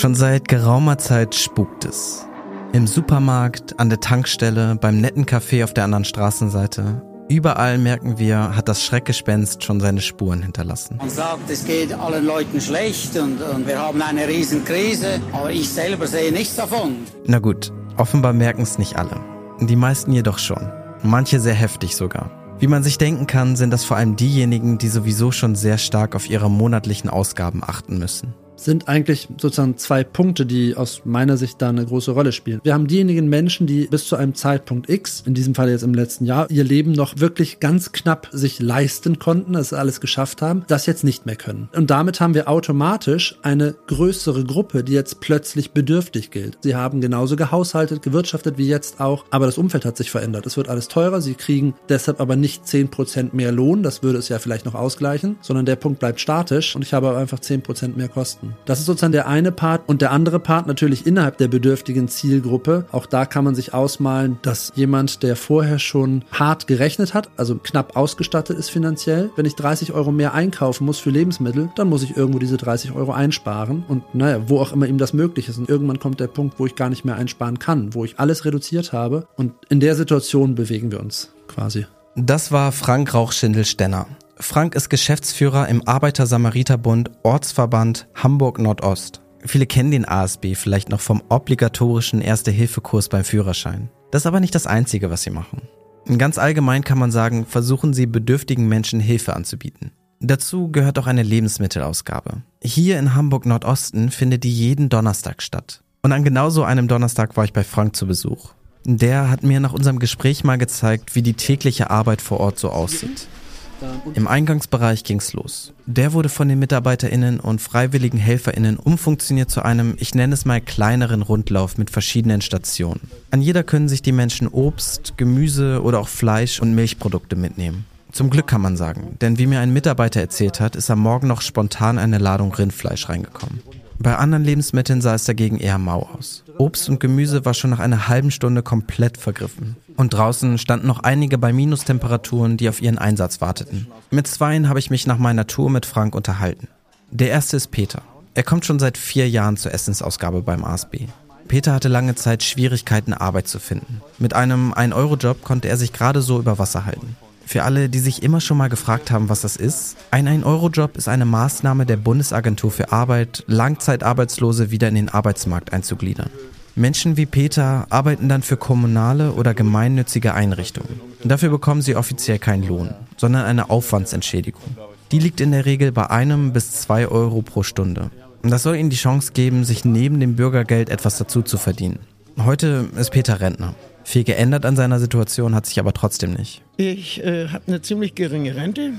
Schon seit geraumer Zeit spukt es. Im Supermarkt, an der Tankstelle, beim netten Café auf der anderen Straßenseite. Überall merken wir, hat das Schreckgespenst schon seine Spuren hinterlassen. Man sagt, es geht allen Leuten schlecht und, und wir haben eine Riesenkrise, aber ich selber sehe nichts davon. Na gut, offenbar merken es nicht alle. Die meisten jedoch schon. Manche sehr heftig sogar. Wie man sich denken kann, sind das vor allem diejenigen, die sowieso schon sehr stark auf ihre monatlichen Ausgaben achten müssen sind eigentlich sozusagen zwei Punkte, die aus meiner Sicht da eine große Rolle spielen. Wir haben diejenigen Menschen, die bis zu einem Zeitpunkt X, in diesem Fall jetzt im letzten Jahr, ihr Leben noch wirklich ganz knapp sich leisten konnten, das alles geschafft haben, das jetzt nicht mehr können. Und damit haben wir automatisch eine größere Gruppe, die jetzt plötzlich bedürftig gilt. Sie haben genauso gehaushaltet, gewirtschaftet wie jetzt auch, aber das Umfeld hat sich verändert. Es wird alles teurer, sie kriegen deshalb aber nicht 10% mehr Lohn, das würde es ja vielleicht noch ausgleichen, sondern der Punkt bleibt statisch und ich habe einfach 10% mehr Kosten. Das ist sozusagen der eine Part und der andere Part natürlich innerhalb der bedürftigen Zielgruppe. Auch da kann man sich ausmalen, dass jemand, der vorher schon hart gerechnet hat, also knapp ausgestattet ist finanziell, wenn ich 30 Euro mehr einkaufen muss für Lebensmittel, dann muss ich irgendwo diese 30 Euro einsparen und naja, wo auch immer ihm das möglich ist. Und irgendwann kommt der Punkt, wo ich gar nicht mehr einsparen kann, wo ich alles reduziert habe und in der Situation bewegen wir uns quasi. Das war Frank Rauchschindel-Stenner. Frank ist Geschäftsführer im Arbeiter-Samariter-Bund Ortsverband Hamburg Nordost. Viele kennen den ASB vielleicht noch vom obligatorischen Erste-Hilfe-Kurs beim Führerschein. Das ist aber nicht das Einzige, was sie machen. Ganz allgemein kann man sagen, versuchen sie bedürftigen Menschen Hilfe anzubieten. Dazu gehört auch eine Lebensmittelausgabe. Hier in Hamburg Nordosten findet die jeden Donnerstag statt. Und an genau so einem Donnerstag war ich bei Frank zu Besuch. Der hat mir nach unserem Gespräch mal gezeigt, wie die tägliche Arbeit vor Ort so aussieht. Im Eingangsbereich ging's los. Der wurde von den MitarbeiterInnen und freiwilligen HelferInnen umfunktioniert zu einem, ich nenne es mal, kleineren Rundlauf mit verschiedenen Stationen. An jeder können sich die Menschen Obst, Gemüse oder auch Fleisch und Milchprodukte mitnehmen. Zum Glück kann man sagen, denn wie mir ein Mitarbeiter erzählt hat, ist am Morgen noch spontan eine Ladung Rindfleisch reingekommen. Bei anderen Lebensmitteln sah es dagegen eher mau aus. Obst und Gemüse war schon nach einer halben Stunde komplett vergriffen. Und draußen standen noch einige bei Minustemperaturen, die auf ihren Einsatz warteten. Mit zweien habe ich mich nach meiner Tour mit Frank unterhalten. Der erste ist Peter. Er kommt schon seit vier Jahren zur Essensausgabe beim ASB. Peter hatte lange Zeit Schwierigkeiten, Arbeit zu finden. Mit einem 1-Euro-Job konnte er sich gerade so über Wasser halten. Für alle, die sich immer schon mal gefragt haben, was das ist, ein 1-Euro-Job ist eine Maßnahme der Bundesagentur für Arbeit, Langzeitarbeitslose wieder in den Arbeitsmarkt einzugliedern. Menschen wie Peter arbeiten dann für kommunale oder gemeinnützige Einrichtungen. Dafür bekommen sie offiziell keinen Lohn, sondern eine Aufwandsentschädigung. Die liegt in der Regel bei einem bis zwei Euro pro Stunde. Und das soll ihnen die Chance geben, sich neben dem Bürgergeld etwas dazu zu verdienen. Heute ist Peter Rentner. Viel geändert an seiner Situation hat sich aber trotzdem nicht. Ich äh, habe eine ziemlich geringe Rente.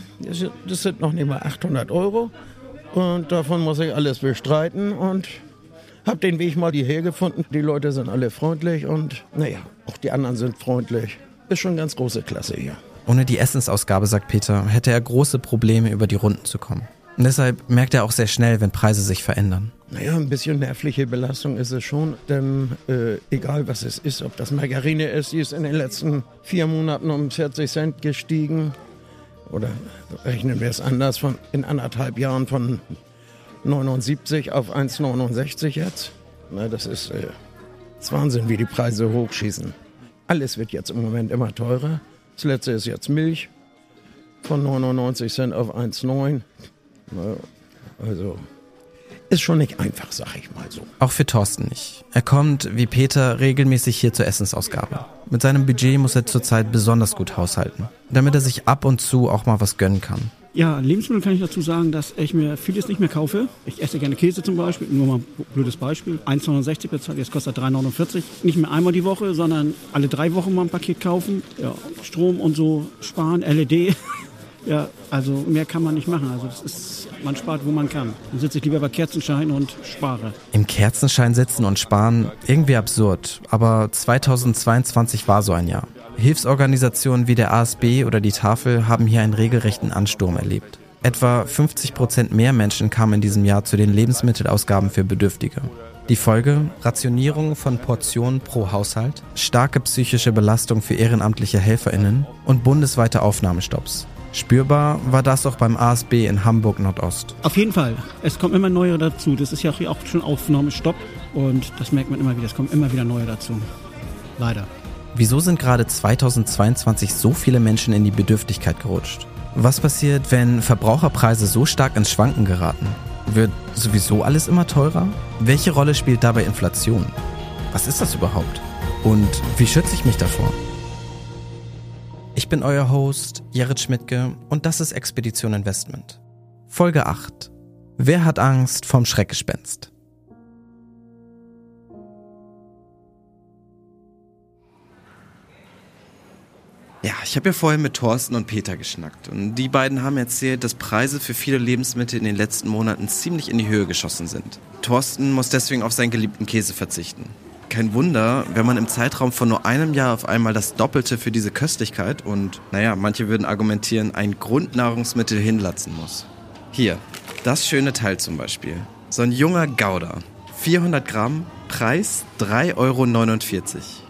Das sind noch nicht mal 800 Euro. Und davon muss ich alles bestreiten und habe den Weg mal hierher gefunden. Die Leute sind alle freundlich und naja, auch die anderen sind freundlich. Ist schon ganz große Klasse hier. Ohne die Essensausgabe, sagt Peter, hätte er große Probleme, über die Runden zu kommen. Deshalb merkt er auch sehr schnell, wenn Preise sich verändern. Naja, ein bisschen nervliche Belastung ist es schon, denn äh, egal was es ist, ob das Margarine ist, die ist in den letzten vier Monaten um 40 Cent gestiegen. Oder rechnen wir es anders, von in anderthalb Jahren von 79 auf 1,69 jetzt. Na, das ist, äh, das Wahnsinn, wie die Preise hochschießen. Alles wird jetzt im Moment immer teurer. Das letzte ist jetzt Milch von 99 Cent auf 1,9. Also ist schon nicht einfach, sag ich mal so. Auch für Thorsten nicht. Er kommt, wie Peter, regelmäßig hier zur Essensausgabe. Mit seinem Budget muss er zurzeit besonders gut haushalten, damit er sich ab und zu auch mal was gönnen kann. Ja, Lebensmittel kann ich dazu sagen, dass ich mir vieles nicht mehr kaufe. Ich esse gerne Käse zum Beispiel, nur mal ein blödes Beispiel. 1,69 bezahlt, jetzt kostet er 3,49. Nicht mehr einmal die Woche, sondern alle drei Wochen mal ein Paket kaufen. Ja, Strom und so sparen, LED. Ja, also mehr kann man nicht machen. Also das ist, man spart, wo man kann. Dann sitze ich lieber bei Kerzenschein und spare. Im Kerzenschein sitzen und sparen, irgendwie absurd. Aber 2022 war so ein Jahr. Hilfsorganisationen wie der ASB oder die Tafel haben hier einen regelrechten Ansturm erlebt. Etwa 50 Prozent mehr Menschen kamen in diesem Jahr zu den Lebensmittelausgaben für Bedürftige. Die Folge? Rationierung von Portionen pro Haushalt, starke psychische Belastung für ehrenamtliche HelferInnen und bundesweite Aufnahmestopps. Spürbar war das auch beim ASB in Hamburg Nordost. Auf jeden Fall. Es kommen immer neue dazu. Das ist ja auch schon Aufnahmestopp und das merkt man immer wieder. Es kommen immer wieder neue dazu. Leider. Wieso sind gerade 2022 so viele Menschen in die Bedürftigkeit gerutscht? Was passiert, wenn Verbraucherpreise so stark ins Schwanken geraten? Wird sowieso alles immer teurer? Welche Rolle spielt dabei Inflation? Was ist das überhaupt? Und wie schütze ich mich davor? Ich bin euer Host, Jared Schmidtke, und das ist Expedition Investment. Folge 8. Wer hat Angst vom Schreckgespenst? Ja, ich habe ja vorhin mit Thorsten und Peter geschnackt und die beiden haben erzählt, dass Preise für viele Lebensmittel in den letzten Monaten ziemlich in die Höhe geschossen sind. Thorsten muss deswegen auf seinen geliebten Käse verzichten. Kein Wunder, wenn man im Zeitraum von nur einem Jahr auf einmal das Doppelte für diese Köstlichkeit und, naja, manche würden argumentieren, ein Grundnahrungsmittel hinlatzen muss. Hier, das schöne Teil zum Beispiel. So ein junger Gouda. 400 Gramm, Preis 3,49 Euro.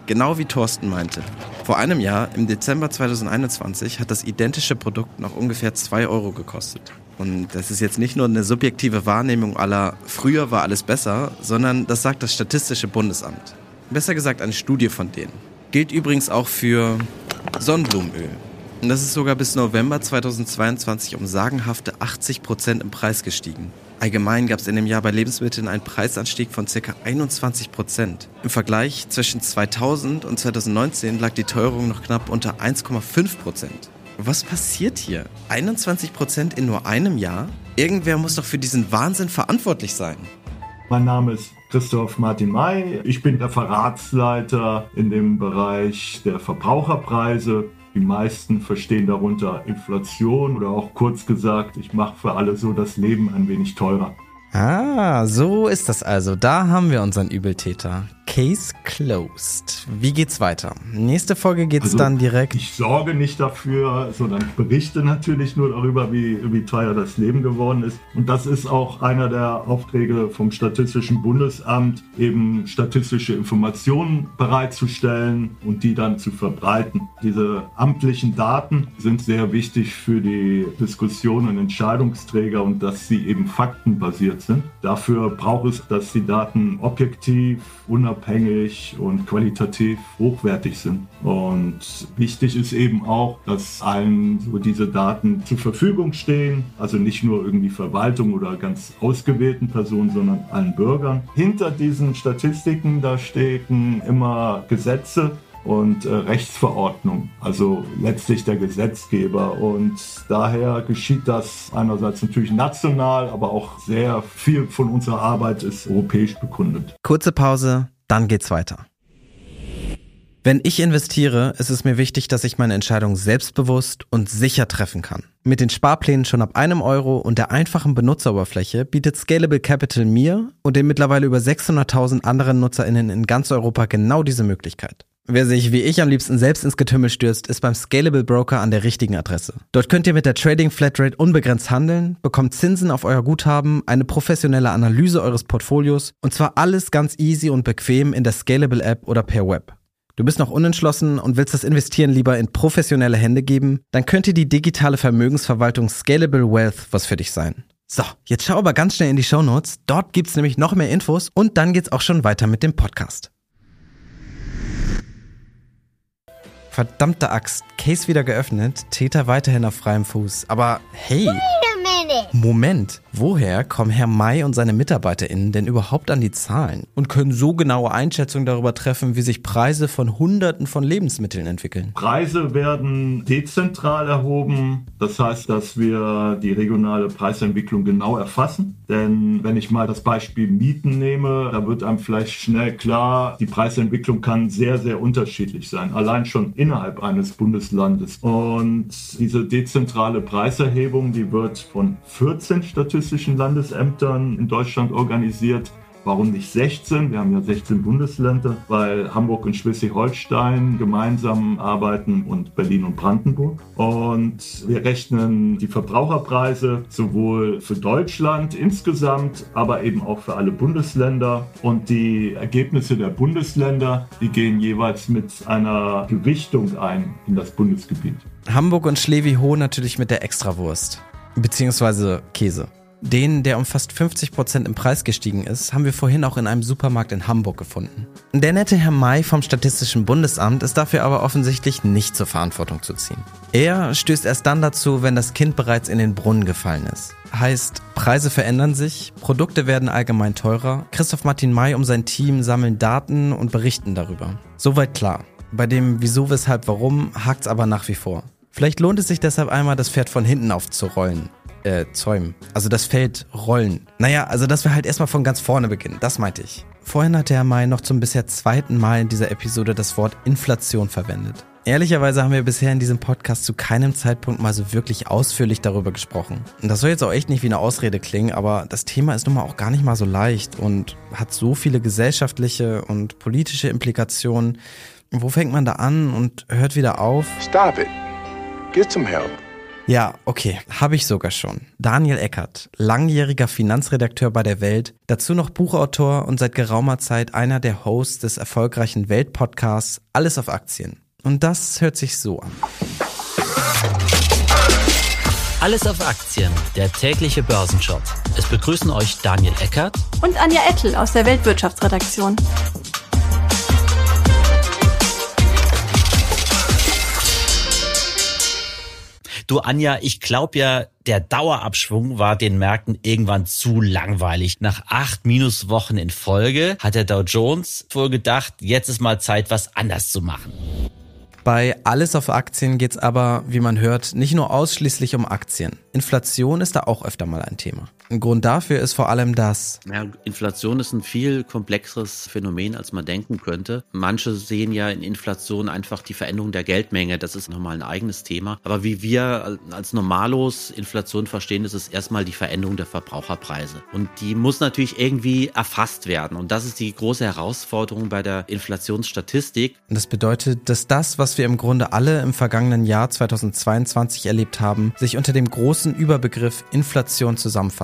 Genau wie Thorsten meinte. Vor einem Jahr, im Dezember 2021, hat das identische Produkt noch ungefähr 2 Euro gekostet. Und das ist jetzt nicht nur eine subjektive Wahrnehmung aller früher war alles besser, sondern das sagt das Statistische Bundesamt. Besser gesagt eine Studie von denen. Gilt übrigens auch für Sonnenblumenöl. Und das ist sogar bis November 2022 um sagenhafte 80 Prozent im Preis gestiegen. Allgemein gab es in dem Jahr bei Lebensmitteln einen Preisanstieg von ca. 21 Prozent. Im Vergleich zwischen 2000 und 2019 lag die Teuerung noch knapp unter 1,5 Prozent. Was passiert hier? 21 Prozent in nur einem Jahr? Irgendwer muss doch für diesen Wahnsinn verantwortlich sein. Mein Name ist Christoph Martin May. Ich bin Referatsleiter in dem Bereich der Verbraucherpreise die meisten verstehen darunter Inflation oder auch kurz gesagt, ich mache für alle so das Leben ein wenig teurer. Ah, so ist das also. Da haben wir unseren Übeltäter. Case closed. Wie geht's weiter? Nächste Folge geht's also, dann direkt. Ich sorge nicht dafür, sondern ich berichte natürlich nur darüber, wie, wie teuer das Leben geworden ist. Und das ist auch einer der Aufträge vom Statistischen Bundesamt, eben statistische Informationen bereitzustellen und die dann zu verbreiten. Diese amtlichen Daten sind sehr wichtig für die Diskussion und Entscheidungsträger und dass sie eben faktenbasiert sind. Dafür braucht es, dass die Daten objektiv, unabhängig und qualitativ hochwertig sind. Und wichtig ist eben auch, dass allen so diese Daten zur Verfügung stehen, also nicht nur irgendwie Verwaltung oder ganz ausgewählten Personen, sondern allen Bürgern. Hinter diesen Statistiken, da stecken immer Gesetze, und äh, Rechtsverordnung, also letztlich der Gesetzgeber. Und daher geschieht das einerseits natürlich national, aber auch sehr viel von unserer Arbeit ist europäisch bekundet. Kurze Pause, dann geht's weiter. Wenn ich investiere, ist es mir wichtig, dass ich meine Entscheidung selbstbewusst und sicher treffen kann. Mit den Sparplänen schon ab einem Euro und der einfachen Benutzeroberfläche bietet Scalable Capital mir und den mittlerweile über 600.000 anderen NutzerInnen in ganz Europa genau diese Möglichkeit. Wer sich wie ich am liebsten selbst ins Getümmel stürzt, ist beim Scalable Broker an der richtigen Adresse. Dort könnt ihr mit der Trading Flatrate unbegrenzt handeln, bekommt Zinsen auf euer Guthaben, eine professionelle Analyse eures Portfolios und zwar alles ganz easy und bequem in der Scalable App oder per Web. Du bist noch unentschlossen und willst das Investieren lieber in professionelle Hände geben? Dann könnte die digitale Vermögensverwaltung Scalable Wealth was für dich sein. So, jetzt schau aber ganz schnell in die Show Notes. Dort gibt's nämlich noch mehr Infos und dann geht's auch schon weiter mit dem Podcast. Verdammte Axt. Case wieder geöffnet, Täter weiterhin auf freiem Fuß. Aber hey. Moment, woher kommen Herr May und seine MitarbeiterInnen denn überhaupt an die Zahlen und können so genaue Einschätzungen darüber treffen, wie sich Preise von Hunderten von Lebensmitteln entwickeln? Preise werden dezentral erhoben. Das heißt, dass wir die regionale Preisentwicklung genau erfassen. Denn wenn ich mal das Beispiel Mieten nehme, da wird einem vielleicht schnell klar, die Preisentwicklung kann sehr, sehr unterschiedlich sein. Allein schon innerhalb eines Bundeslandes. Und diese dezentrale Preiserhebung, die wird von 14 statistischen Landesämtern in Deutschland organisiert. Warum nicht 16? Wir haben ja 16 Bundesländer, weil Hamburg und Schleswig-Holstein gemeinsam arbeiten und Berlin und Brandenburg. Und wir rechnen die Verbraucherpreise sowohl für Deutschland insgesamt, aber eben auch für alle Bundesländer. Und die Ergebnisse der Bundesländer, die gehen jeweils mit einer Gewichtung ein in das Bundesgebiet. Hamburg und Schlewi-Ho natürlich mit der Extrawurst. Beziehungsweise Käse. Den, der um fast 50 Prozent im Preis gestiegen ist, haben wir vorhin auch in einem Supermarkt in Hamburg gefunden. Der nette Herr May vom Statistischen Bundesamt ist dafür aber offensichtlich nicht zur Verantwortung zu ziehen. Er stößt erst dann dazu, wenn das Kind bereits in den Brunnen gefallen ist. Heißt, Preise verändern sich, Produkte werden allgemein teurer, Christoph Martin May und sein Team sammeln Daten und berichten darüber. Soweit klar. Bei dem Wieso, Weshalb, Warum hakt's aber nach wie vor. Vielleicht lohnt es sich deshalb einmal, das Pferd von hinten aufzurollen äh, zäumen. Also das Feld rollen. Naja, also dass wir halt erstmal von ganz vorne beginnen. Das meinte ich. Vorhin hat Herr May noch zum bisher zweiten Mal in dieser Episode das Wort Inflation verwendet. Ehrlicherweise haben wir bisher in diesem Podcast zu keinem Zeitpunkt mal so wirklich ausführlich darüber gesprochen. Und das soll jetzt auch echt nicht wie eine Ausrede klingen, aber das Thema ist nun mal auch gar nicht mal so leicht und hat so viele gesellschaftliche und politische Implikationen. Wo fängt man da an und hört wieder auf? Stop it. Get some help. Ja, okay, habe ich sogar schon. Daniel Eckert, langjähriger Finanzredakteur bei der Welt, dazu noch Buchautor und seit geraumer Zeit einer der Hosts des erfolgreichen Weltpodcasts Alles auf Aktien. Und das hört sich so an. Alles auf Aktien, der tägliche Börsenshop. Es begrüßen euch Daniel Eckert und Anja Ettel aus der Weltwirtschaftsredaktion. Du Anja, ich glaube ja, der Dauerabschwung war den Märkten irgendwann zu langweilig. Nach acht Minuswochen in Folge hat der Dow Jones wohl gedacht, jetzt ist mal Zeit, was anders zu machen. Bei Alles auf Aktien geht's aber, wie man hört, nicht nur ausschließlich um Aktien. Inflation ist da auch öfter mal ein Thema. Ein Grund dafür ist vor allem das. Ja, Inflation ist ein viel komplexeres Phänomen, als man denken könnte. Manche sehen ja in Inflation einfach die Veränderung der Geldmenge. Das ist nochmal ein eigenes Thema. Aber wie wir als Normalos Inflation verstehen, ist es erstmal die Veränderung der Verbraucherpreise. Und die muss natürlich irgendwie erfasst werden. Und das ist die große Herausforderung bei der Inflationsstatistik. Das bedeutet, dass das, was wir im Grunde alle im vergangenen Jahr 2022 erlebt haben, sich unter dem großen Überbegriff Inflation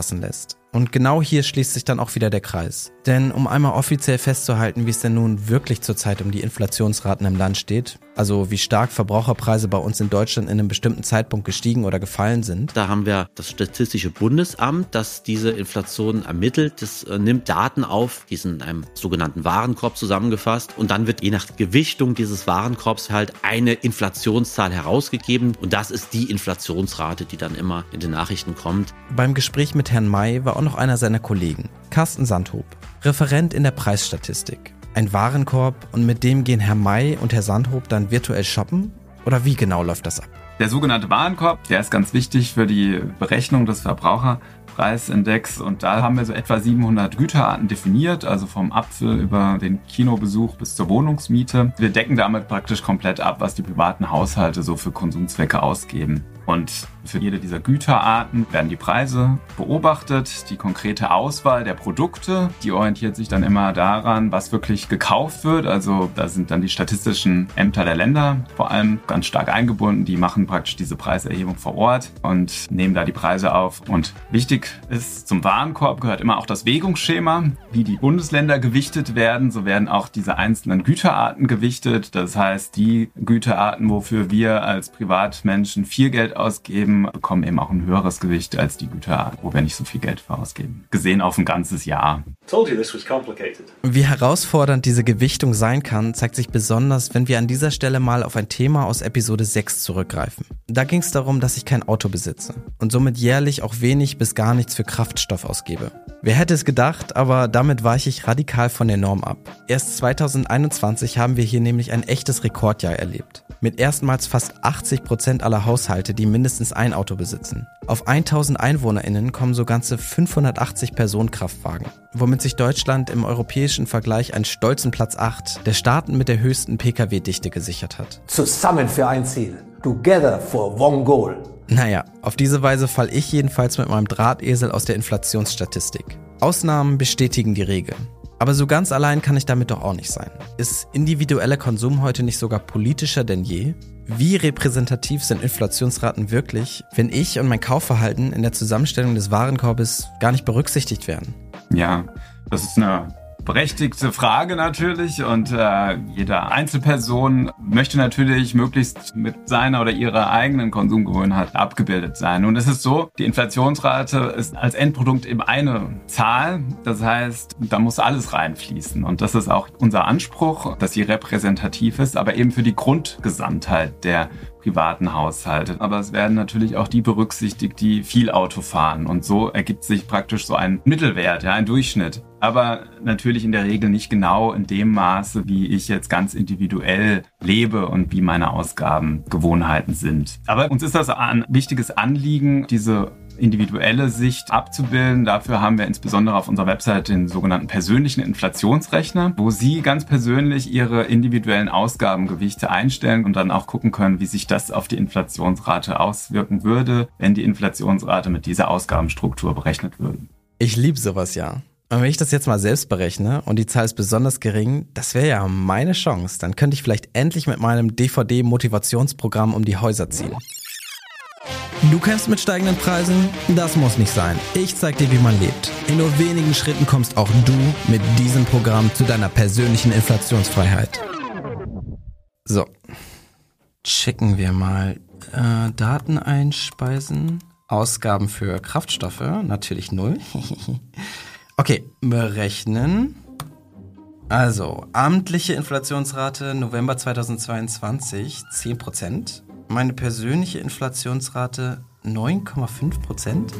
zusammenfassen lässt. Und genau hier schließt sich dann auch wieder der Kreis. Denn um einmal offiziell festzuhalten, wie es denn nun wirklich zurzeit um die Inflationsraten im Land steht, also wie stark Verbraucherpreise bei uns in Deutschland in einem bestimmten Zeitpunkt gestiegen oder gefallen sind. Da haben wir das Statistische Bundesamt, das diese Inflation ermittelt. Das äh, nimmt Daten auf, die sind in einem sogenannten Warenkorb zusammengefasst und dann wird je nach Gewichtung dieses Warenkorbs halt eine Inflationszahl herausgegeben und das ist die Inflationsrate, die dann immer in den Nachrichten kommt. Beim Gespräch mit Herrn May war auch noch einer seiner Kollegen, Carsten Sandhob, Referent in der Preisstatistik. Ein Warenkorb und mit dem gehen Herr May und Herr Sandhob dann virtuell shoppen? Oder wie genau läuft das ab? Der sogenannte Warenkorb, der ist ganz wichtig für die Berechnung des Verbraucherpreisindex und da haben wir so etwa 700 Güterarten definiert, also vom Apfel über den Kinobesuch bis zur Wohnungsmiete. Wir decken damit praktisch komplett ab, was die privaten Haushalte so für Konsumzwecke ausgeben. Und für jede dieser Güterarten werden die Preise beobachtet. Die konkrete Auswahl der Produkte, die orientiert sich dann immer daran, was wirklich gekauft wird. Also da sind dann die statistischen Ämter der Länder vor allem ganz stark eingebunden. Die machen praktisch diese Preiserhebung vor Ort und nehmen da die Preise auf. Und wichtig ist, zum Warenkorb gehört immer auch das Wägungsschema, wie die Bundesländer gewichtet werden. So werden auch diese einzelnen Güterarten gewichtet. Das heißt, die Güterarten, wofür wir als Privatmenschen viel Geld ausgeben, bekommen eben auch ein höheres Gewicht als die Güter, wo wir nicht so viel Geld für ausgeben. Gesehen auf ein ganzes Jahr. Wie herausfordernd diese Gewichtung sein kann, zeigt sich besonders, wenn wir an dieser Stelle mal auf ein Thema aus Episode 6 zurückgreifen. Da ging es darum, dass ich kein Auto besitze und somit jährlich auch wenig bis gar nichts für Kraftstoff ausgebe. Wer hätte es gedacht, aber damit weiche ich radikal von der Norm ab. Erst 2021 haben wir hier nämlich ein echtes Rekordjahr erlebt. Mit erstmals fast 80 Prozent aller Haushalte, die mindestens ein Auto besitzen. Auf 1000 EinwohnerInnen kommen so ganze 580 Personenkraftwagen, womit sich Deutschland im europäischen Vergleich einen stolzen Platz 8 der Staaten mit der höchsten Pkw-Dichte gesichert hat. Zusammen für ein Ziel. Together for one goal. Naja, auf diese Weise fall ich jedenfalls mit meinem Drahtesel aus der Inflationsstatistik. Ausnahmen bestätigen die Regel. Aber so ganz allein kann ich damit doch auch nicht sein. Ist individueller Konsum heute nicht sogar politischer denn je? Wie repräsentativ sind Inflationsraten wirklich, wenn ich und mein Kaufverhalten in der Zusammenstellung des Warenkorbes gar nicht berücksichtigt werden? Ja, das ist eine berechtigte Frage natürlich und äh, jede Einzelperson möchte natürlich möglichst mit seiner oder ihrer eigenen Konsumgewohnheit abgebildet sein. Und es ist so, die Inflationsrate ist als Endprodukt eben eine Zahl. Das heißt, da muss alles reinfließen. Und das ist auch unser Anspruch, dass sie repräsentativ ist, aber eben für die Grundgesamtheit der privaten Haushalte. Aber es werden natürlich auch die berücksichtigt, die viel Auto fahren. Und so ergibt sich praktisch so ein Mittelwert, ja, ein Durchschnitt. Aber natürlich in der Regel nicht genau in dem Maße, wie ich jetzt ganz individuell lebe und wie meine Ausgabengewohnheiten sind. Aber uns ist das ein wichtiges Anliegen, diese individuelle Sicht abzubilden. Dafür haben wir insbesondere auf unserer Website den sogenannten persönlichen Inflationsrechner, wo Sie ganz persönlich Ihre individuellen Ausgabengewichte einstellen und dann auch gucken können, wie sich das auf die Inflationsrate auswirken würde, wenn die Inflationsrate mit dieser Ausgabenstruktur berechnet würde. Ich liebe sowas ja. Und wenn ich das jetzt mal selbst berechne und die Zahl ist besonders gering, das wäre ja meine Chance. Dann könnte ich vielleicht endlich mit meinem DVD-Motivationsprogramm um die Häuser ziehen. Du kämpfst mit steigenden Preisen? Das muss nicht sein. Ich zeig dir, wie man lebt. In nur wenigen Schritten kommst auch du mit diesem Programm zu deiner persönlichen Inflationsfreiheit. So. Checken wir mal. Äh, Daten einspeisen. Ausgaben für Kraftstoffe. Natürlich null. okay, berechnen. Also, amtliche Inflationsrate November 2022 10% meine persönliche Inflationsrate 9,5 Prozent?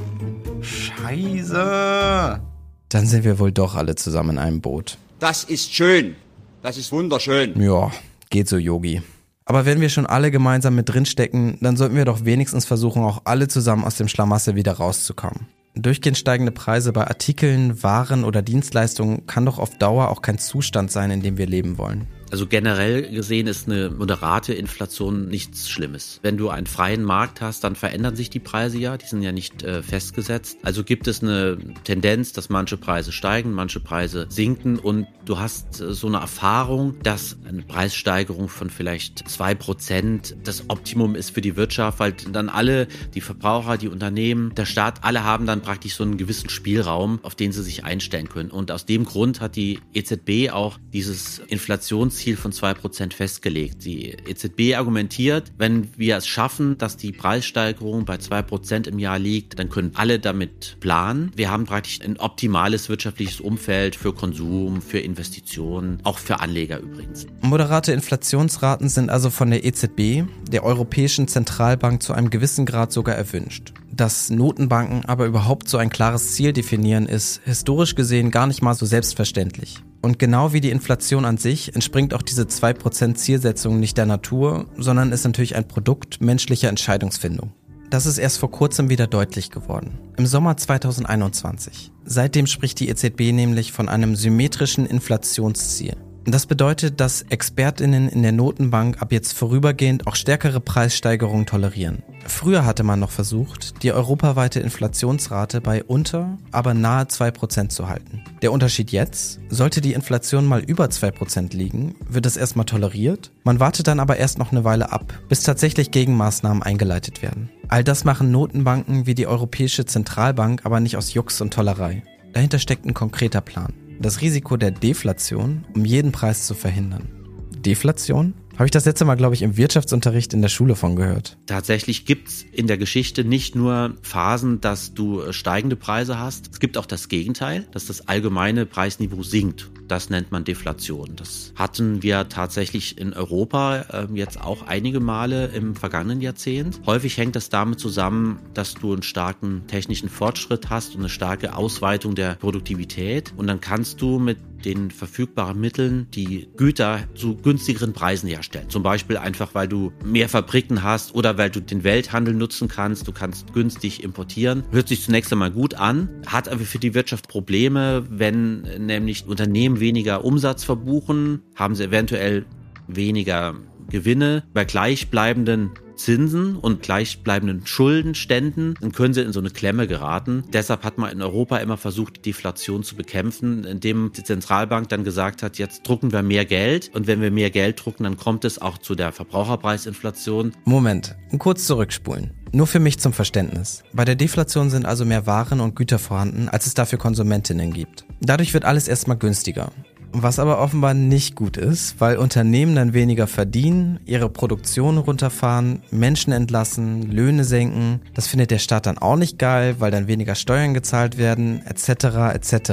Scheiße! Dann sind wir wohl doch alle zusammen in einem Boot. Das ist schön. Das ist wunderschön. Ja, geht so, Yogi. Aber wenn wir schon alle gemeinsam mit drinstecken, dann sollten wir doch wenigstens versuchen, auch alle zusammen aus dem Schlamassel wieder rauszukommen. Durchgehend steigende Preise bei Artikeln, Waren oder Dienstleistungen kann doch auf Dauer auch kein Zustand sein, in dem wir leben wollen. Also generell gesehen ist eine moderate Inflation nichts Schlimmes. Wenn du einen freien Markt hast, dann verändern sich die Preise ja, die sind ja nicht äh, festgesetzt. Also gibt es eine Tendenz, dass manche Preise steigen, manche Preise sinken und du hast äh, so eine Erfahrung, dass eine Preissteigerung von vielleicht zwei Prozent das Optimum ist für die Wirtschaft, weil dann alle, die Verbraucher, die Unternehmen, der Staat, alle haben dann praktisch so einen gewissen Spielraum, auf den sie sich einstellen können. Und aus dem Grund hat die EZB auch dieses Inflations Ziel von 2% festgelegt. Die EZB argumentiert, wenn wir es schaffen, dass die Preissteigerung bei 2% im Jahr liegt, dann können alle damit planen. Wir haben praktisch ein optimales wirtschaftliches Umfeld für Konsum, für Investitionen, auch für Anleger übrigens. Moderate Inflationsraten sind also von der EZB, der Europäischen Zentralbank, zu einem gewissen Grad sogar erwünscht. Dass Notenbanken aber überhaupt so ein klares Ziel definieren, ist historisch gesehen gar nicht mal so selbstverständlich. Und genau wie die Inflation an sich entspringt auch diese 2% Zielsetzung nicht der Natur, sondern ist natürlich ein Produkt menschlicher Entscheidungsfindung. Das ist erst vor kurzem wieder deutlich geworden. Im Sommer 2021. Seitdem spricht die EZB nämlich von einem symmetrischen Inflationsziel. Das bedeutet, dass Expertinnen in der Notenbank ab jetzt vorübergehend auch stärkere Preissteigerungen tolerieren. Früher hatte man noch versucht, die europaweite Inflationsrate bei unter, aber nahe 2% zu halten. Der Unterschied jetzt, sollte die Inflation mal über 2% liegen, wird es erstmal toleriert, man wartet dann aber erst noch eine Weile ab, bis tatsächlich Gegenmaßnahmen eingeleitet werden. All das machen Notenbanken wie die Europäische Zentralbank aber nicht aus Jux und Tollerei. Dahinter steckt ein konkreter Plan das Risiko der Deflation um jeden Preis zu verhindern. Deflation? Habe ich das letzte Mal, glaube ich, im Wirtschaftsunterricht in der Schule von gehört. Tatsächlich gibt's in der Geschichte nicht nur Phasen, dass du steigende Preise hast. Es gibt auch das Gegenteil, dass das allgemeine Preisniveau sinkt. Das nennt man Deflation. Das hatten wir tatsächlich in Europa äh, jetzt auch einige Male im vergangenen Jahrzehnt. Häufig hängt das damit zusammen, dass du einen starken technischen Fortschritt hast und eine starke Ausweitung der Produktivität. Und dann kannst du mit den verfügbaren Mitteln die Güter zu günstigeren Preisen herstellen. Zum Beispiel einfach, weil du mehr Fabriken hast oder weil du den Welthandel nutzen kannst. Du kannst günstig importieren. Hört sich zunächst einmal gut an, hat aber für die Wirtschaft Probleme, wenn nämlich Unternehmen weniger Umsatz verbuchen, haben sie eventuell weniger Gewinne bei gleichbleibenden Zinsen und gleichbleibenden Schuldenständen, dann können sie in so eine Klemme geraten. Deshalb hat man in Europa immer versucht, die Deflation zu bekämpfen, indem die Zentralbank dann gesagt hat, jetzt drucken wir mehr Geld und wenn wir mehr Geld drucken, dann kommt es auch zu der Verbraucherpreisinflation. Moment, kurz zurückspulen. Nur für mich zum Verständnis. Bei der Deflation sind also mehr Waren und Güter vorhanden, als es dafür Konsumentinnen gibt. Dadurch wird alles erstmal günstiger. Was aber offenbar nicht gut ist, weil Unternehmen dann weniger verdienen, ihre Produktion runterfahren, Menschen entlassen, Löhne senken. Das findet der Staat dann auch nicht geil, weil dann weniger Steuern gezahlt werden, etc. etc.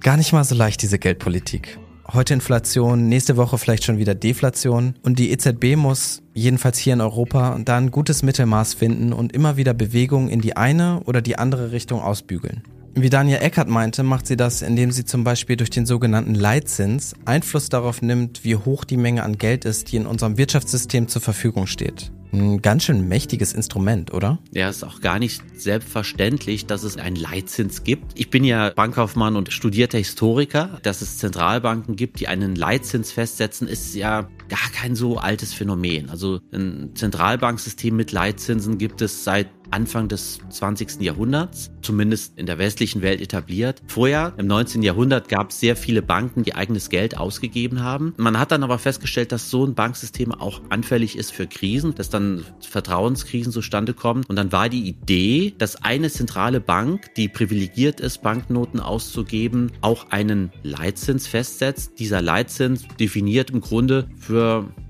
Gar nicht mal so leicht diese Geldpolitik. Heute Inflation, nächste Woche vielleicht schon wieder Deflation und die EZB muss, jedenfalls hier in Europa, da ein gutes Mittelmaß finden und immer wieder Bewegung in die eine oder die andere Richtung ausbügeln. Wie Daniel Eckert meinte, macht sie das, indem sie zum Beispiel durch den sogenannten Leitzins Einfluss darauf nimmt, wie hoch die Menge an Geld ist, die in unserem Wirtschaftssystem zur Verfügung steht. Ein ganz schön mächtiges Instrument, oder? Ja, ist auch gar nicht selbstverständlich, dass es einen Leitzins gibt. Ich bin ja Bankkaufmann und studierter Historiker. Dass es Zentralbanken gibt, die einen Leitzins festsetzen, ist ja gar kein so altes Phänomen. Also ein Zentralbanksystem mit Leitzinsen gibt es seit Anfang des 20. Jahrhunderts, zumindest in der westlichen Welt etabliert. Vorher, im 19. Jahrhundert, gab es sehr viele Banken, die eigenes Geld ausgegeben haben. Man hat dann aber festgestellt, dass so ein Banksystem auch anfällig ist für Krisen, dass dann Vertrauenskrisen zustande kommen. Und dann war die Idee, dass eine zentrale Bank, die privilegiert ist, Banknoten auszugeben, auch einen Leitzins festsetzt. Dieser Leitzins definiert im Grunde, für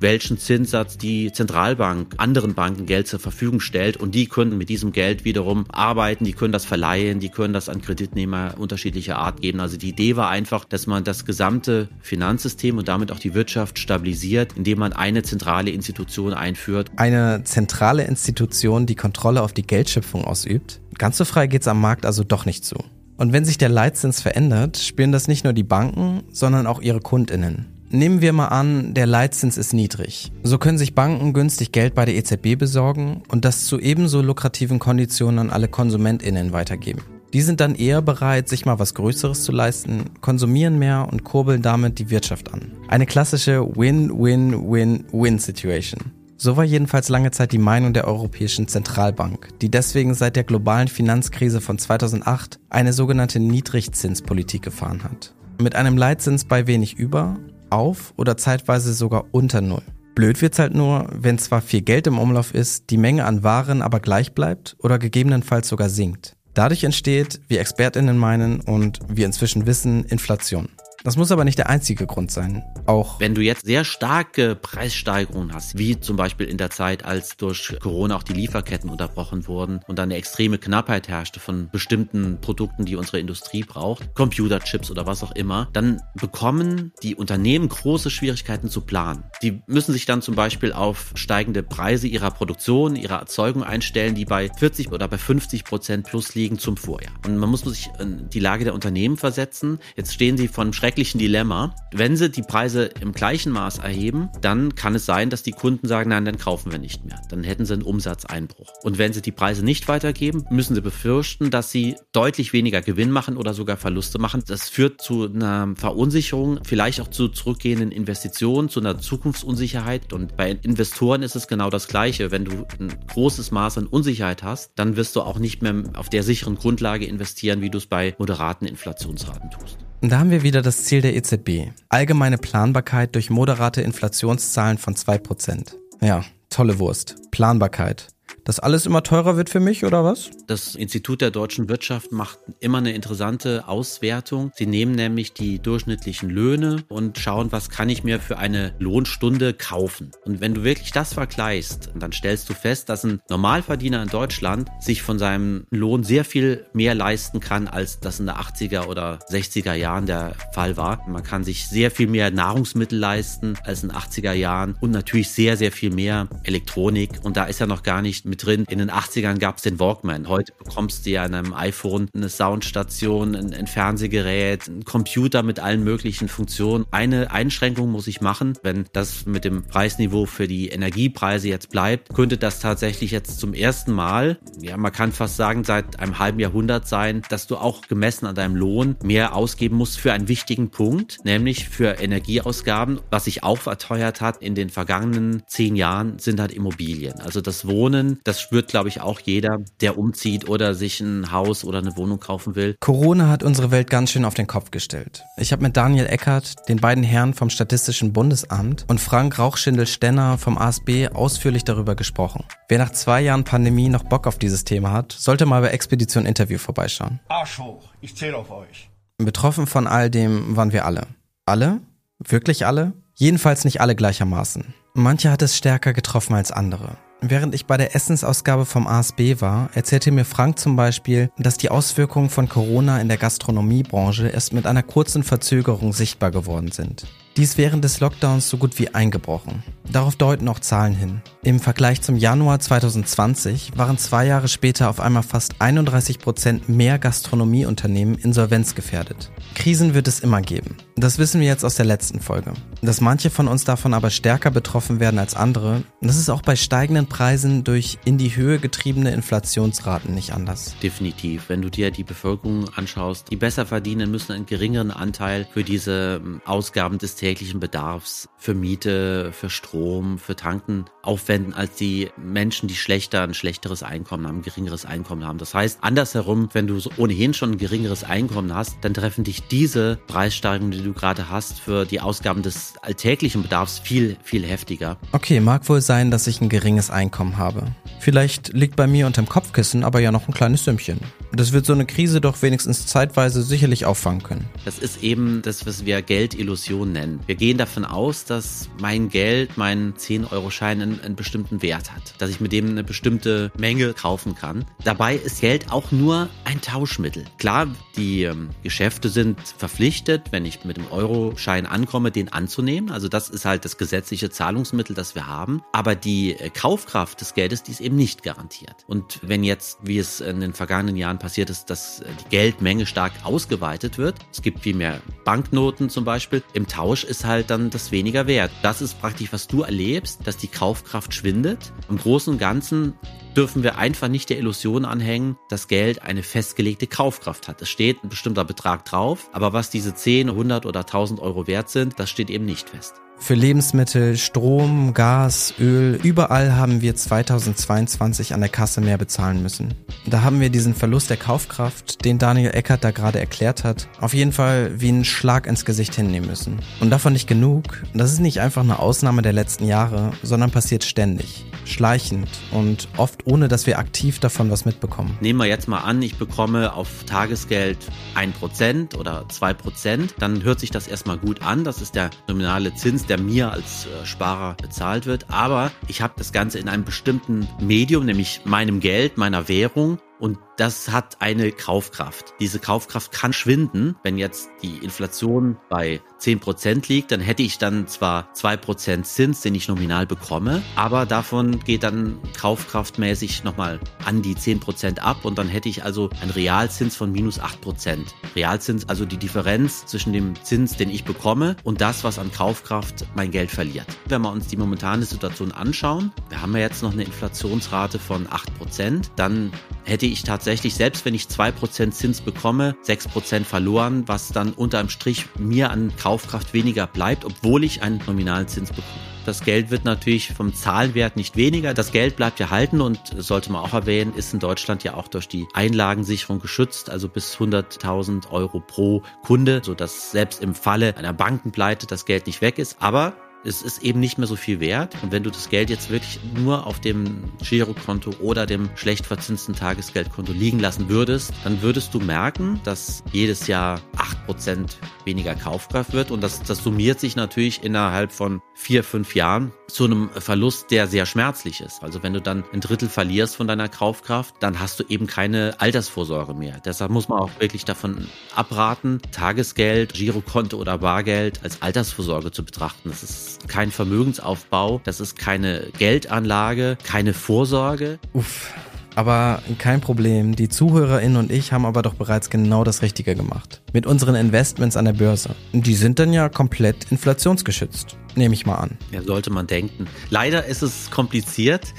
welchen Zinssatz die Zentralbank anderen Banken Geld zur Verfügung stellt und die können mit diesem Geld wiederum arbeiten, die können das verleihen, die können das an Kreditnehmer unterschiedlicher Art geben. Also die Idee war einfach, dass man das gesamte Finanzsystem und damit auch die Wirtschaft stabilisiert, indem man eine zentrale Institution einführt. Eine zentrale Institution, die Kontrolle auf die Geldschöpfung ausübt? Ganz so frei geht's am Markt also doch nicht zu. Und wenn sich der Leitzins verändert, spüren das nicht nur die Banken, sondern auch ihre Kundinnen. Nehmen wir mal an, der Leitzins ist niedrig. So können sich Banken günstig Geld bei der EZB besorgen und das zu ebenso lukrativen Konditionen an alle KonsumentInnen weitergeben. Die sind dann eher bereit, sich mal was Größeres zu leisten, konsumieren mehr und kurbeln damit die Wirtschaft an. Eine klassische Win-Win-Win-Win-Situation. So war jedenfalls lange Zeit die Meinung der Europäischen Zentralbank, die deswegen seit der globalen Finanzkrise von 2008 eine sogenannte Niedrigzinspolitik gefahren hat. Mit einem Leitzins bei wenig über auf oder zeitweise sogar unter Null. Blöd wird's halt nur, wenn zwar viel Geld im Umlauf ist, die Menge an Waren aber gleich bleibt oder gegebenenfalls sogar sinkt. Dadurch entsteht, wie ExpertInnen meinen und wir inzwischen wissen, Inflation. Das muss aber nicht der einzige Grund sein. Auch wenn du jetzt sehr starke Preissteigerungen hast, wie zum Beispiel in der Zeit, als durch Corona auch die Lieferketten unterbrochen wurden und dann eine extreme Knappheit herrschte von bestimmten Produkten, die unsere Industrie braucht, Computerchips oder was auch immer, dann bekommen die Unternehmen große Schwierigkeiten zu planen. Die müssen sich dann zum Beispiel auf steigende Preise ihrer Produktion, ihrer Erzeugung einstellen, die bei 40 oder bei 50 Prozent plus liegen zum Vorjahr. Und man muss sich in die Lage der Unternehmen versetzen. Jetzt stehen sie von Schreck schrecklichen Dilemma. Wenn sie die Preise im gleichen Maß erheben, dann kann es sein, dass die Kunden sagen, nein, dann kaufen wir nicht mehr. Dann hätten sie einen Umsatzeinbruch. Und wenn sie die Preise nicht weitergeben, müssen sie befürchten, dass sie deutlich weniger Gewinn machen oder sogar Verluste machen. Das führt zu einer Verunsicherung, vielleicht auch zu zurückgehenden Investitionen, zu einer Zukunftsunsicherheit. Und bei Investoren ist es genau das Gleiche. Wenn du ein großes Maß an Unsicherheit hast, dann wirst du auch nicht mehr auf der sicheren Grundlage investieren, wie du es bei moderaten Inflationsraten tust. Und da haben wir wieder das Ziel der EZB. Allgemeine Planbarkeit durch moderate Inflationszahlen von 2%. Ja, tolle Wurst. Planbarkeit dass alles immer teurer wird für mich oder was? Das Institut der deutschen Wirtschaft macht immer eine interessante Auswertung. Sie nehmen nämlich die durchschnittlichen Löhne und schauen, was kann ich mir für eine Lohnstunde kaufen. Und wenn du wirklich das vergleichst, dann stellst du fest, dass ein Normalverdiener in Deutschland sich von seinem Lohn sehr viel mehr leisten kann, als das in der 80er oder 60er Jahren der Fall war. Man kann sich sehr viel mehr Nahrungsmittel leisten als in 80er Jahren und natürlich sehr, sehr viel mehr Elektronik. Und da ist ja noch gar nicht mit mit drin. In den 80ern gab es den Walkman. Heute bekommst du ja an einem iPhone eine Soundstation, ein, ein Fernsehgerät, ein Computer mit allen möglichen Funktionen. Eine Einschränkung muss ich machen. Wenn das mit dem Preisniveau für die Energiepreise jetzt bleibt, könnte das tatsächlich jetzt zum ersten Mal, ja, man kann fast sagen, seit einem halben Jahrhundert sein, dass du auch gemessen an deinem Lohn mehr ausgeben musst für einen wichtigen Punkt, nämlich für Energieausgaben. Was sich auch verteuert hat in den vergangenen zehn Jahren, sind halt Immobilien. Also das Wohnen, das spürt, glaube ich, auch jeder, der umzieht oder sich ein Haus oder eine Wohnung kaufen will. Corona hat unsere Welt ganz schön auf den Kopf gestellt. Ich habe mit Daniel Eckert, den beiden Herren vom Statistischen Bundesamt und Frank Rauchschindel-Stenner vom ASB ausführlich darüber gesprochen. Wer nach zwei Jahren Pandemie noch Bock auf dieses Thema hat, sollte mal bei Expedition Interview vorbeischauen. Arsch hoch, ich zähle auf euch. Betroffen von all dem waren wir alle. Alle? Wirklich alle? Jedenfalls nicht alle gleichermaßen. Manche hat es stärker getroffen als andere. Während ich bei der Essensausgabe vom ASB war, erzählte mir Frank zum Beispiel, dass die Auswirkungen von Corona in der Gastronomiebranche erst mit einer kurzen Verzögerung sichtbar geworden sind. Dies während des Lockdowns so gut wie eingebrochen. Darauf deuten auch Zahlen hin. Im Vergleich zum Januar 2020 waren zwei Jahre später auf einmal fast 31 Prozent mehr Gastronomieunternehmen insolvenzgefährdet. Krisen wird es immer geben. Das wissen wir jetzt aus der letzten Folge. Dass manche von uns davon aber stärker betroffen werden als andere, das ist auch bei steigenden Preisen durch in die Höhe getriebene Inflationsraten nicht anders. Definitiv. Wenn du dir die Bevölkerung anschaust, die besser verdienen, müssen einen geringeren Anteil für diese ähm, Ausgaben des täglichen Bedarfs, für Miete, für Strom, für Tanken aufwenden, als die Menschen, die schlechter, ein schlechteres Einkommen haben, ein geringeres Einkommen haben. Das heißt, andersherum, wenn du ohnehin schon ein geringeres Einkommen hast, dann treffen dich diese Preissteigerungen, die du gerade hast, für die Ausgaben des alltäglichen Bedarfs viel, viel heftiger. Okay, mag wohl sein, dass ich ein geringes Einkommen habe. Vielleicht liegt bei mir unterm Kopfkissen aber ja noch ein kleines Sümmchen. Das wird so eine Krise doch wenigstens zeitweise sicherlich auffangen können. Das ist eben das, was wir Geldillusion nennen. Wir gehen davon aus, dass mein Geld, mein 10-Euro-Schein einen, einen bestimmten Wert hat, dass ich mit dem eine bestimmte Menge kaufen kann. Dabei ist Geld auch nur ein Tauschmittel. Klar, die ähm, Geschäfte sind verpflichtet, wenn ich mit dem Euro-Schein ankomme, den anzunehmen. Also das ist halt das gesetzliche Zahlungsmittel, das wir haben. Aber die äh, Kaufkraft des Geldes, die ist eben nicht garantiert. Und wenn jetzt, wie es in den vergangenen Jahren passiert ist, dass äh, die Geldmenge stark ausgeweitet wird, es gibt viel mehr Banknoten zum Beispiel, im Tausch ist halt dann das weniger wert. Das ist praktisch, was du erlebst, dass die Kaufkraft schwindet. Im Großen und Ganzen dürfen wir einfach nicht der Illusion anhängen, dass Geld eine festgelegte Kaufkraft hat. Es steht ein bestimmter Betrag drauf, aber was diese 10, 100 oder 1000 Euro wert sind, das steht eben nicht fest. Für Lebensmittel, Strom, Gas, Öl, überall haben wir 2022 an der Kasse mehr bezahlen müssen. Da haben wir diesen Verlust der Kaufkraft, den Daniel Eckert da gerade erklärt hat, auf jeden Fall wie einen Schlag ins Gesicht hinnehmen müssen. Und davon nicht genug, das ist nicht einfach eine Ausnahme der letzten Jahre, sondern passiert ständig, schleichend und oft ohne, dass wir aktiv davon was mitbekommen. Nehmen wir jetzt mal an, ich bekomme auf Tagesgeld 1% oder 2%, dann hört sich das erstmal gut an, das ist der nominale Zins, der mir als äh, Sparer bezahlt wird. Aber ich habe das Ganze in einem bestimmten Medium, nämlich meinem Geld, meiner Währung. Und das hat eine Kaufkraft. Diese Kaufkraft kann schwinden. Wenn jetzt die Inflation bei 10% liegt, dann hätte ich dann zwar 2% Zins, den ich nominal bekomme, aber davon geht dann kaufkraftmäßig nochmal an die 10% ab und dann hätte ich also einen Realzins von minus 8%. Realzins, also die Differenz zwischen dem Zins, den ich bekomme und das, was an Kaufkraft mein Geld verliert. Wenn wir uns die momentane Situation anschauen, wir haben ja jetzt noch eine Inflationsrate von 8%, dann hätte ich tatsächlich, selbst wenn ich 2% Zins bekomme, 6% verloren, was dann unterm Strich mir an Kaufkraft weniger bleibt, obwohl ich einen nominalen Zins bekomme. Das Geld wird natürlich vom Zahlenwert nicht weniger. Das Geld bleibt ja halten und sollte man auch erwähnen, ist in Deutschland ja auch durch die Einlagensicherung geschützt, also bis 100.000 Euro pro Kunde, sodass selbst im Falle einer Bankenpleite das Geld nicht weg ist. Aber es ist eben nicht mehr so viel wert. Und wenn du das Geld jetzt wirklich nur auf dem Girokonto oder dem schlecht verzinsten Tagesgeldkonto liegen lassen würdest, dann würdest du merken, dass jedes Jahr 8% weniger Kaufkraft wird. Und das, das summiert sich natürlich innerhalb von vier, fünf Jahren zu einem Verlust, der sehr schmerzlich ist. Also wenn du dann ein Drittel verlierst von deiner Kaufkraft, dann hast du eben keine Altersvorsorge mehr. Deshalb muss man auch wirklich davon abraten, Tagesgeld, Girokonto oder Bargeld als Altersvorsorge zu betrachten. Das ist kein Vermögensaufbau, das ist keine Geldanlage, keine Vorsorge. Uff. Aber kein Problem. Die ZuhörerInnen und ich haben aber doch bereits genau das Richtige gemacht. Mit unseren Investments an der Börse. Die sind dann ja komplett inflationsgeschützt. Nehme ich mal an. Ja, sollte man denken. Leider ist es kompliziert,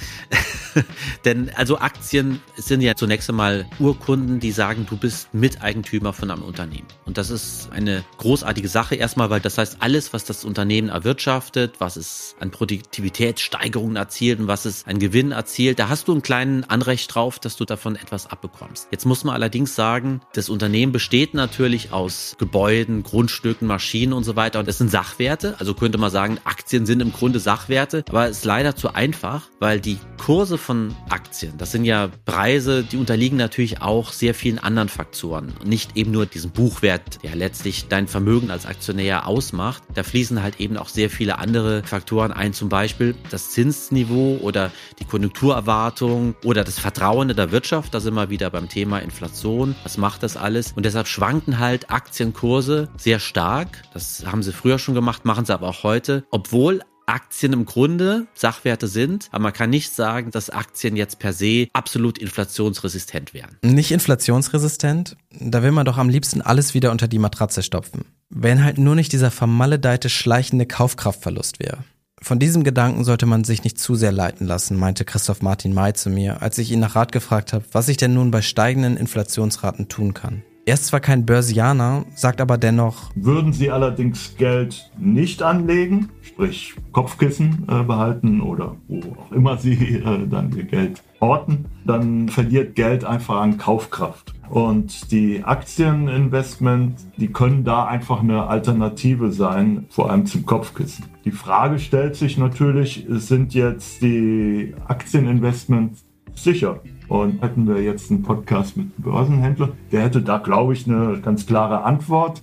denn also Aktien sind ja zunächst einmal Urkunden, die sagen, du bist Miteigentümer von einem Unternehmen. Und das ist eine großartige Sache erstmal, weil das heißt, alles, was das Unternehmen erwirtschaftet, was es an Produktivitätssteigerungen erzielt und was es an Gewinn erzielt, da hast du einen kleinen Anrecht drauf, dass du davon etwas abbekommst. Jetzt muss man allerdings sagen, das Unternehmen besteht natürlich aus Gebäuden, Grundstücken, Maschinen und so weiter und das sind Sachwerte, also könnte man sagen, Aktien sind im Grunde Sachwerte, aber es ist leider zu einfach, weil die Kurse von Aktien, das sind ja Preise, die unterliegen natürlich auch sehr vielen anderen Faktoren. Nicht eben nur diesem Buchwert, der letztlich dein Vermögen als Aktionär ausmacht. Da fließen halt eben auch sehr viele andere Faktoren ein, zum Beispiel das Zinsniveau oder die Konjunkturerwartung oder das Vertrauen in der Wirtschaft. Da sind wir wieder beim Thema Inflation. Was macht das alles? Und deshalb schwanken halt Aktienkurse sehr stark. Das haben sie früher schon gemacht, machen sie aber auch heute, obwohl Aktien im Grunde Sachwerte sind, aber man kann nicht sagen, dass Aktien jetzt per se absolut inflationsresistent wären. Nicht inflationsresistent? Da will man doch am liebsten alles wieder unter die Matratze stopfen. Wenn halt nur nicht dieser vermaledeite schleichende Kaufkraftverlust wäre. Von diesem Gedanken sollte man sich nicht zu sehr leiten lassen, meinte Christoph Martin May zu mir, als ich ihn nach Rat gefragt habe, was ich denn nun bei steigenden Inflationsraten tun kann. Er ist zwar kein Börsianer, sagt aber dennoch, würden Sie allerdings Geld nicht anlegen, sprich Kopfkissen äh, behalten oder wo auch immer Sie äh, dann Ihr Geld orten, dann verliert Geld einfach an Kaufkraft. Und die Aktieninvestment, die können da einfach eine Alternative sein, vor allem zum Kopfkissen. Die Frage stellt sich natürlich, sind jetzt die Aktieninvestments sicher? Und hätten wir jetzt einen Podcast mit einem Börsenhändler, der hätte da, glaube ich, eine ganz klare Antwort.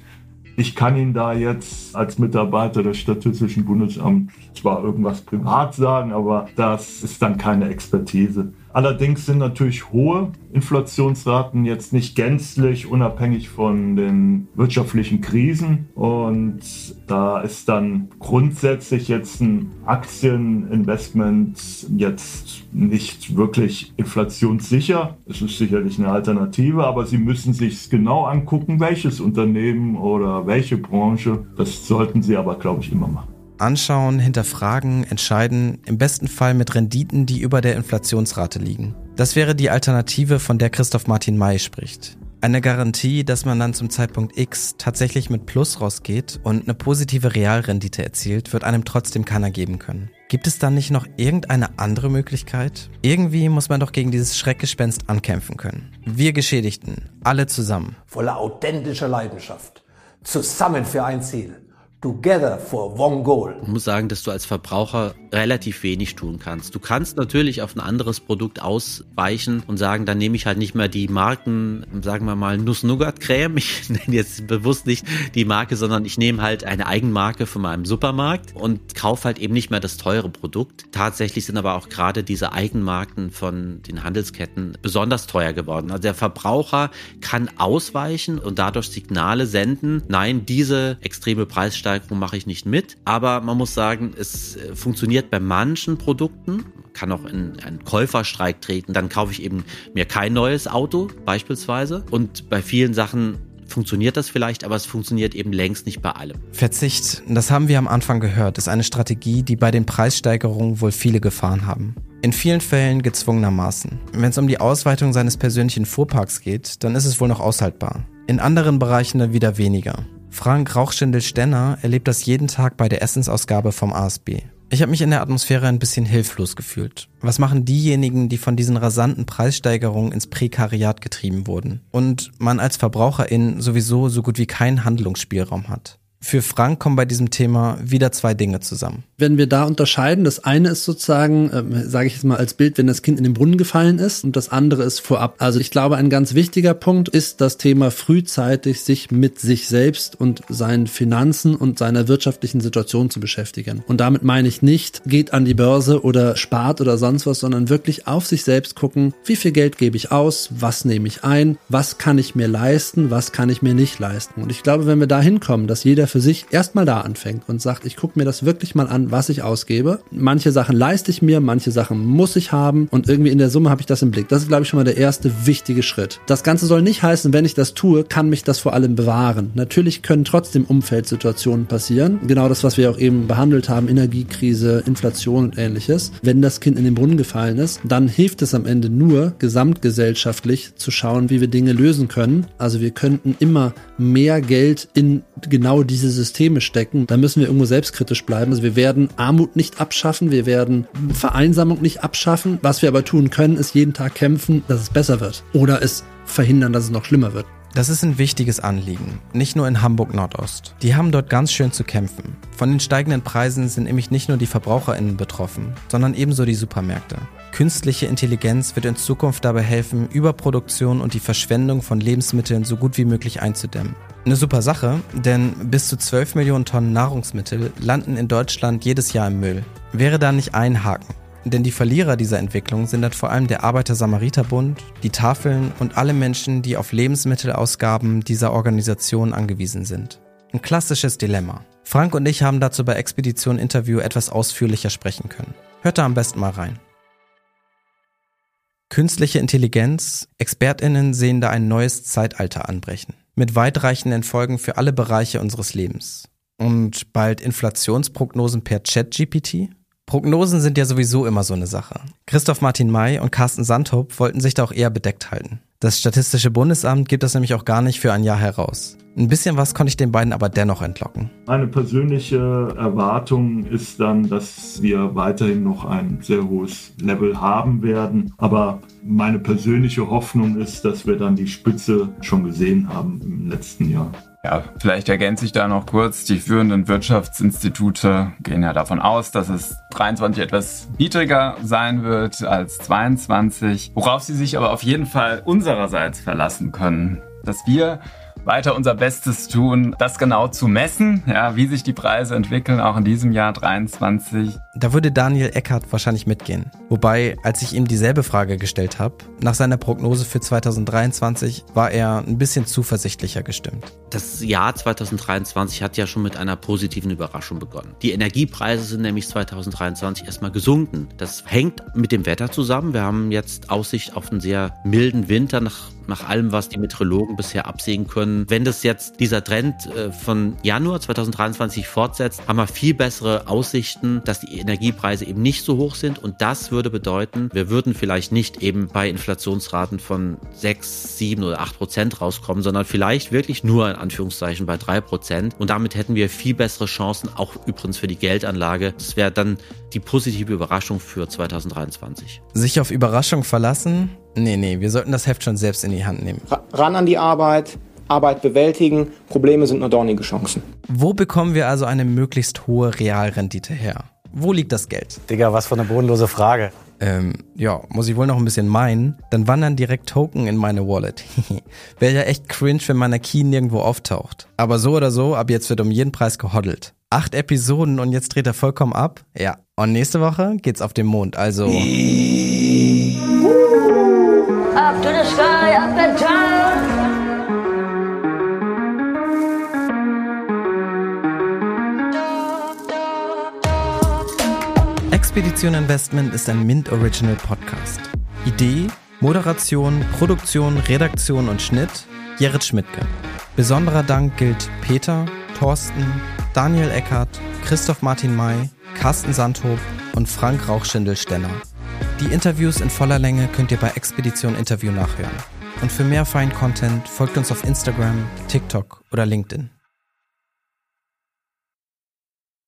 Ich kann Ihnen da jetzt als Mitarbeiter des Statistischen Bundesamts zwar irgendwas privat sagen, aber das ist dann keine Expertise. Allerdings sind natürlich hohe Inflationsraten jetzt nicht gänzlich unabhängig von den wirtschaftlichen Krisen. Und da ist dann grundsätzlich jetzt ein Aktieninvestment jetzt nicht wirklich inflationssicher. Es ist sicherlich eine Alternative, aber Sie müssen sich genau angucken, welches Unternehmen oder welche Branche. Das sollten Sie aber, glaube ich, immer machen anschauen, hinterfragen, entscheiden, im besten Fall mit Renditen, die über der Inflationsrate liegen. Das wäre die Alternative, von der Christoph Martin May spricht. Eine Garantie, dass man dann zum Zeitpunkt X tatsächlich mit Plus rausgeht und eine positive Realrendite erzielt, wird einem trotzdem keiner geben können. Gibt es dann nicht noch irgendeine andere Möglichkeit? Irgendwie muss man doch gegen dieses Schreckgespenst ankämpfen können. Wir Geschädigten, alle zusammen. Voller authentischer Leidenschaft. Zusammen für ein Ziel. Together for one goal. Ich muss sagen, dass du als Verbraucher relativ wenig tun kannst. Du kannst natürlich auf ein anderes Produkt ausweichen und sagen, dann nehme ich halt nicht mehr die Marken, sagen wir mal Nuss-Nougat-Creme. Ich nenne jetzt bewusst nicht die Marke, sondern ich nehme halt eine Eigenmarke von meinem Supermarkt und kaufe halt eben nicht mehr das teure Produkt. Tatsächlich sind aber auch gerade diese Eigenmarken von den Handelsketten besonders teuer geworden. Also der Verbraucher kann ausweichen und dadurch Signale senden, nein, diese extreme Preissteigerung Preissteigerung mache ich nicht mit. Aber man muss sagen, es äh, funktioniert bei manchen Produkten. Man kann auch in einen Käuferstreik treten. Dann kaufe ich eben mir kein neues Auto beispielsweise. Und bei vielen Sachen funktioniert das vielleicht, aber es funktioniert eben längst nicht bei allem. Verzicht, das haben wir am Anfang gehört, ist eine Strategie, die bei den Preissteigerungen wohl viele Gefahren haben. In vielen Fällen gezwungenermaßen. Wenn es um die Ausweitung seines persönlichen Fuhrparks geht, dann ist es wohl noch aushaltbar. In anderen Bereichen dann wieder weniger. Frank Rauchschindel-Stenner erlebt das jeden Tag bei der Essensausgabe vom ASB. Ich habe mich in der Atmosphäre ein bisschen hilflos gefühlt. Was machen diejenigen, die von diesen rasanten Preissteigerungen ins Prekariat getrieben wurden und man als Verbraucherin sowieso so gut wie keinen Handlungsspielraum hat? Für Frank kommen bei diesem Thema wieder zwei Dinge zusammen. Wenn wir da unterscheiden, das eine ist sozusagen, äh, sage ich jetzt mal als Bild, wenn das Kind in den Brunnen gefallen ist und das andere ist vorab. Also ich glaube, ein ganz wichtiger Punkt ist das Thema frühzeitig sich mit sich selbst und seinen Finanzen und seiner wirtschaftlichen Situation zu beschäftigen. Und damit meine ich nicht, geht an die Börse oder spart oder sonst was, sondern wirklich auf sich selbst gucken, wie viel Geld gebe ich aus, was nehme ich ein, was kann ich mir leisten, was kann ich mir nicht leisten. Und ich glaube, wenn wir da hinkommen, dass jeder für sich erstmal da anfängt und sagt, ich gucke mir das wirklich mal an, was ich ausgebe. Manche Sachen leiste ich mir, manche Sachen muss ich haben und irgendwie in der Summe habe ich das im Blick. Das ist, glaube ich, schon mal der erste wichtige Schritt. Das Ganze soll nicht heißen, wenn ich das tue, kann mich das vor allem bewahren. Natürlich können trotzdem Umfeldsituationen passieren. Genau das, was wir auch eben behandelt haben, Energiekrise, Inflation und ähnliches. Wenn das Kind in den Brunnen gefallen ist, dann hilft es am Ende nur, gesamtgesellschaftlich zu schauen, wie wir Dinge lösen können. Also wir könnten immer mehr Geld in genau diese Systeme stecken. Da müssen wir irgendwo selbstkritisch bleiben. Also wir werden Armut nicht abschaffen, wir werden Vereinsamung nicht abschaffen. Was wir aber tun können, ist jeden Tag kämpfen, dass es besser wird. Oder es verhindern, dass es noch schlimmer wird. Das ist ein wichtiges Anliegen, nicht nur in Hamburg Nordost. Die haben dort ganz schön zu kämpfen. Von den steigenden Preisen sind nämlich nicht nur die Verbraucherinnen betroffen, sondern ebenso die Supermärkte. Künstliche Intelligenz wird in Zukunft dabei helfen, Überproduktion und die Verschwendung von Lebensmitteln so gut wie möglich einzudämmen. Eine super Sache, denn bis zu 12 Millionen Tonnen Nahrungsmittel landen in Deutschland jedes Jahr im Müll. Wäre da nicht ein Haken? Denn die Verlierer dieser Entwicklung sind dann vor allem der Arbeiter-Samariter-Bund, die Tafeln und alle Menschen, die auf Lebensmittelausgaben dieser Organisation angewiesen sind. Ein klassisches Dilemma. Frank und ich haben dazu bei Expedition Interview etwas ausführlicher sprechen können. Hört da am besten mal rein. Künstliche Intelligenz, Expertinnen sehen da ein neues Zeitalter anbrechen. Mit weitreichenden Folgen für alle Bereiche unseres Lebens. Und bald Inflationsprognosen per Chat-GPT? Prognosen sind ja sowieso immer so eine Sache. Christoph Martin May und Carsten Sandhope wollten sich da auch eher bedeckt halten. Das Statistische Bundesamt gibt das nämlich auch gar nicht für ein Jahr heraus. Ein bisschen was konnte ich den beiden aber dennoch entlocken. Meine persönliche Erwartung ist dann, dass wir weiterhin noch ein sehr hohes Level haben werden. Aber meine persönliche Hoffnung ist, dass wir dann die Spitze schon gesehen haben im letzten Jahr. Ja, vielleicht ergänze ich da noch kurz. Die führenden Wirtschaftsinstitute gehen ja davon aus, dass es 23 etwas niedriger sein wird als 22, worauf sie sich aber auf jeden Fall unsererseits verlassen können. Dass wir weiter unser Bestes tun, das genau zu messen, ja, wie sich die Preise entwickeln, auch in diesem Jahr 23. Da würde Daniel Eckert wahrscheinlich mitgehen. Wobei, als ich ihm dieselbe Frage gestellt habe, nach seiner Prognose für 2023 war er ein bisschen zuversichtlicher gestimmt. Das Jahr 2023 hat ja schon mit einer positiven Überraschung begonnen. Die Energiepreise sind nämlich 2023 erstmal gesunken. Das hängt mit dem Wetter zusammen. Wir haben jetzt Aussicht auf einen sehr milden Winter nach, nach allem, was die Meteorologen bisher absehen können. Wenn das jetzt dieser Trend äh, von Januar 2023 fortsetzt, haben wir viel bessere Aussichten, dass die Energiepreise eben nicht so hoch sind. Und das würde bedeuten, wir würden vielleicht nicht eben bei Inflationsraten von 6, 7 oder 8 Prozent rauskommen, sondern vielleicht wirklich nur in Anführungszeichen bei 3 Prozent. Und damit hätten wir viel bessere Chancen, auch übrigens für die Geldanlage. Das wäre dann die positive Überraschung für 2023. Sich auf Überraschung verlassen? Nee, nee, wir sollten das Heft schon selbst in die Hand nehmen. Ran an die Arbeit, Arbeit bewältigen, Probleme sind nur dornige Chancen. Wo bekommen wir also eine möglichst hohe Realrendite her? Wo liegt das Geld? Digga, was für eine bodenlose Frage. Ähm, ja, muss ich wohl noch ein bisschen meinen. Dann wandern direkt Token in meine Wallet. Wäre ja echt cringe, wenn meiner Key nirgendwo auftaucht. Aber so oder so, ab jetzt wird um jeden Preis gehoddelt. Acht Episoden und jetzt dreht er vollkommen ab? Ja. Und nächste Woche geht's auf den Mond, also. Up to the sky, up and down. Expedition Investment ist ein Mint Original Podcast. Idee, Moderation, Produktion, Redaktion und Schnitt Gerrit Schmidtke. Besonderer Dank gilt Peter, Thorsten, Daniel Eckert, Christoph Martin May, Carsten Sandhob und Frank Rauchschindel-Stenner. Die Interviews in voller Länge könnt ihr bei Expedition Interview nachhören. Und für mehr Fein Content folgt uns auf Instagram, TikTok oder LinkedIn.